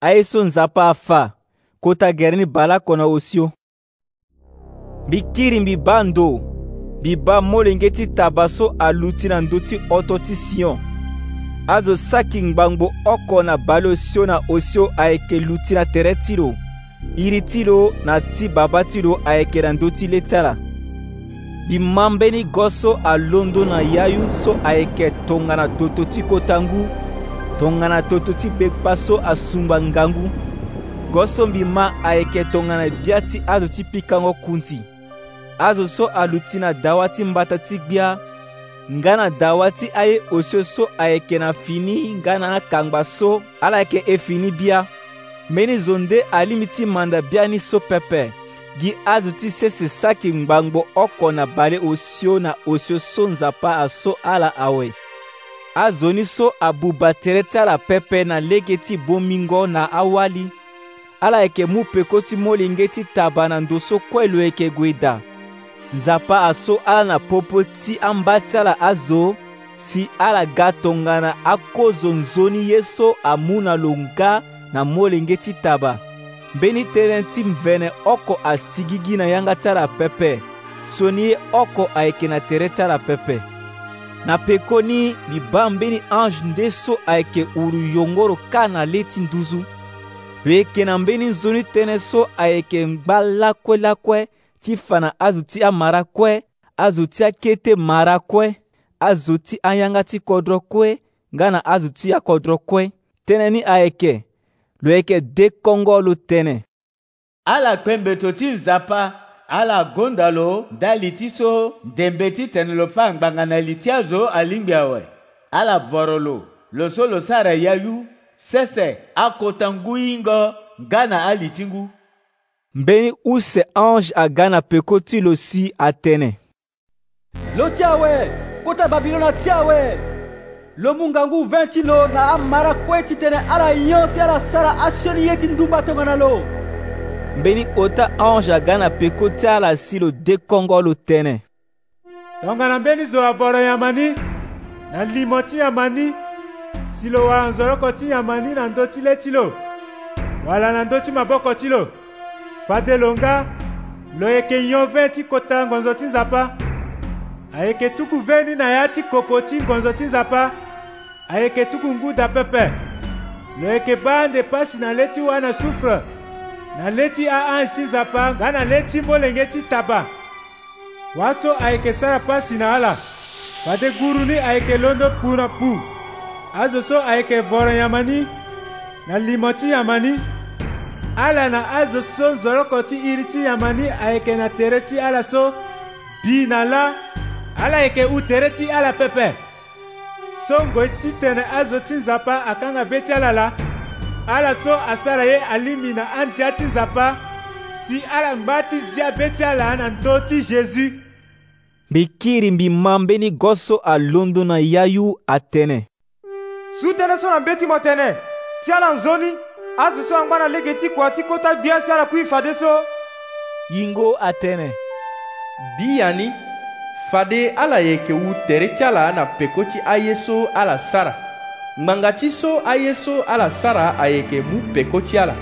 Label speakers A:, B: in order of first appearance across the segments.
A: aye so nzapa afa kota gere ni balako na osio mbi kiri mbi ba ndo mbi ba molenge ti taba so alu ti na ndö ti oto ti sion azo saki ngbangbô oko na bale sio na osio ayeke lu ti na tere ti lo iri ti lo na ti baba ti lo ayeke na ndö ti le ti ala mbi so alondo na ya so ayeke tongana toto ti kota ngu tongana toto ti gbekpa so asungba ngangu goso mbi ma ayeke tongana bia ti azo ti pikango kunti azo so alu ti na dawa ti mbata ti gbia nga na dawa ti aye osio so ayeke na fini nga na akangba so ala yeke e fini bia mbeni zo nde alimi ti manda bia ni so pepe gi azo ti sese saki ngbangbo oko na bale osio na osio so nzapa aso ala awe azoni so abuba tere ti ala pepe na lege ti bongo na awali ala yeke mu peko ti molenge ti taba na ndo so kue lo yeke gue da nzapa aso ala na popo ti amba ti ala azo si ala ga tongana akozo nzoni ye so amû na lo nga na molenge ti taba mbeni tere ti mvene oko asigi gi na yanga ti ala pepe so ni ye oko ayeke na tere ti ala pepe na pekoni mbeni ange nde so ayeke uru yongoro kâ na lê ti nduzu weke na mbeni nzoni tënë so ayeke ngba lakue-lakue ti fa na azo ti amara kue azo ti akete mara azo ti ayanga ti kodro kue nga na azo ti akodro kue tënë ni ayeke lo yeke de kongo lo tene
B: ala mbeto ti nzapa ala gonda lo nda li ti so ndembe ti lo fâ ngbanga na li ti azo alingbi awe ala voro lo lo so lo sara ya sese akota ngu hingo nga na ali ti ngu
A: mbeni use ange aga na peko ti lo si atene
C: lo ti awe kota babilona ti awe lo mu ngangu 20 ti lo na amara kue ti tene ala nyonso ala sara asioni ye ti ndumba tongana lo
A: mbeni ota ange aga na peko
C: ti ala
A: si lo dekongolo tënë
D: tongana mbeni zo avoro yama ni na limo ti yama ni si lo wala nzoloko ti yama ni na ndö ti le ti lo wala na ndö ti maboko ti lo fade lo nga lo yeke nyon ti kota ngonzo ti nzapa ayeke tuku veni na ya ti koko ti ngonzo ti nzapa ayeke tuku nguda pepe lo yeke ba ande pasi na le ti wâ na soufre na leti ahãn ti nzapa nga na le ti molenge ti taba waso ayeke sara pasi na ala wade guru ni ayeke londo pu na pu azo so ayeke voro nyama ni na limo ti nyama ni ala na azo so nzoroko ti iri ti nyama ni ayeke na tere ti ala so bi na la ala yeke utere ti ala pepe so ngoi ti tene azo ti nzapa akanga be ti ala la ala so asara ye alimi na antia ti nzapa si ala ngba ti zia be ti ala na ndö ti jésus
A: mbi kiri mbi ma mbeni goso alondo na ya yu atënë
E: su tënë so na mbö ti mo tene ti ala nzoni azo so angba na lege ti kua ti kota gbia si ala kui fade so
A: yingo atënë bia ni fade ala yeke wu tere ti ala na peko ti aye so ala sara ngbanga ti so aye so ala sara ayeke mû peko ti ala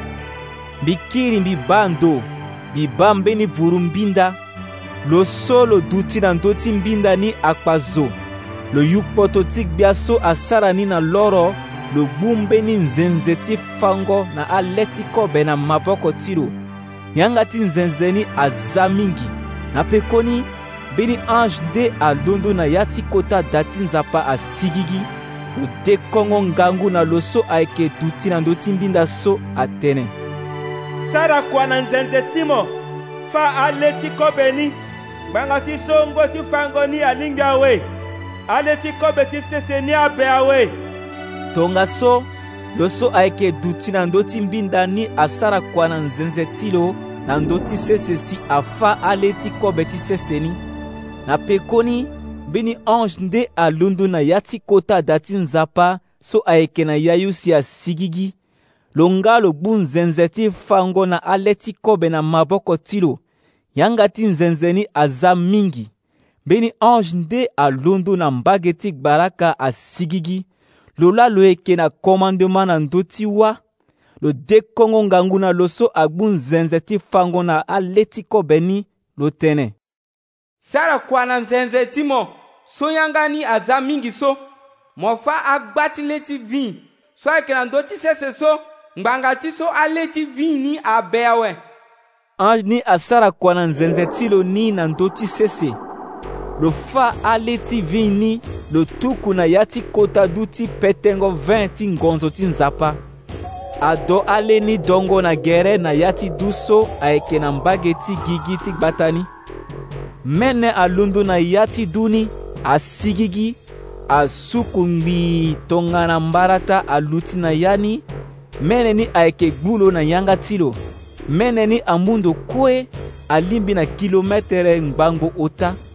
A: mbi kiri mbi ba ndo mbi ba mbeni vuru mbinda lo so lo du ti na ndö ti mbinda ni akpa zo lo yukpo to ti gbia so asara ni na loro lo gbu mbeni nzenze ti fango na ale ti kobe na maboko ti lo yanga ti nzenze ni azia mingi na pekoni mbeni ange nde alondo na ya ti kota da ti nzapa asigigi lo te kongo ngangu na lo so ayeke duti na ndö ti mbinda so atënë
F: sara kua na nzenze ti mo fâ ale ti kobe ni gbanga ti songo ti fango ni alingbi awe ale ti kobe ti sese ni abe awe
A: tongaso lo so ayeke duti na ndö ti mbinda ni asara kua na nzenze ti lo na ndö ti sese si afâ ale ti kobe ti sese ni na pekoni mbeni ange nde alundu na ya ti kota da ti nzapa so ayeke na ya yusi ya sigigi lo nga lo gbu nzenze ti fango na ale ti kobe na maboko ti lo yanga ti nzenze ni azia mingi mbeni ange nde alundu na mbage ti gbalaka asigigi lo la lo yeke na commandema na ndö ti wâ lo de kongo ngangu na lo so agbu nzenze ti fango na ale ti kobe ni lo tënë
G: sara kua na nzenze ti mo soyangani aza mingi so mo fa agba ti le ti vĩĩ so ayeke na ndö ti sese so ngbanga ti so ale ti vĩĩ ni abe awe
A: ange ni asara kua na nzenze ti lo ni na ndö ti sese lo fâ ale ti vĩĩ ni lo tuku na ya ti kota duâ ti petengo 20 ti ngonzo ti nzapa ado ale ni dongo na gere na ya ti duâ so ayeke na mbage ti gigi ti gbata ni mene alundu na ya ti duâ ni a sigigi a sukungbi tongana mbarata aluti na ya ni mene ni ayeke gbu lo na yanga ti lo mene ni amûndo kue alingbi na kilometere ngbango ota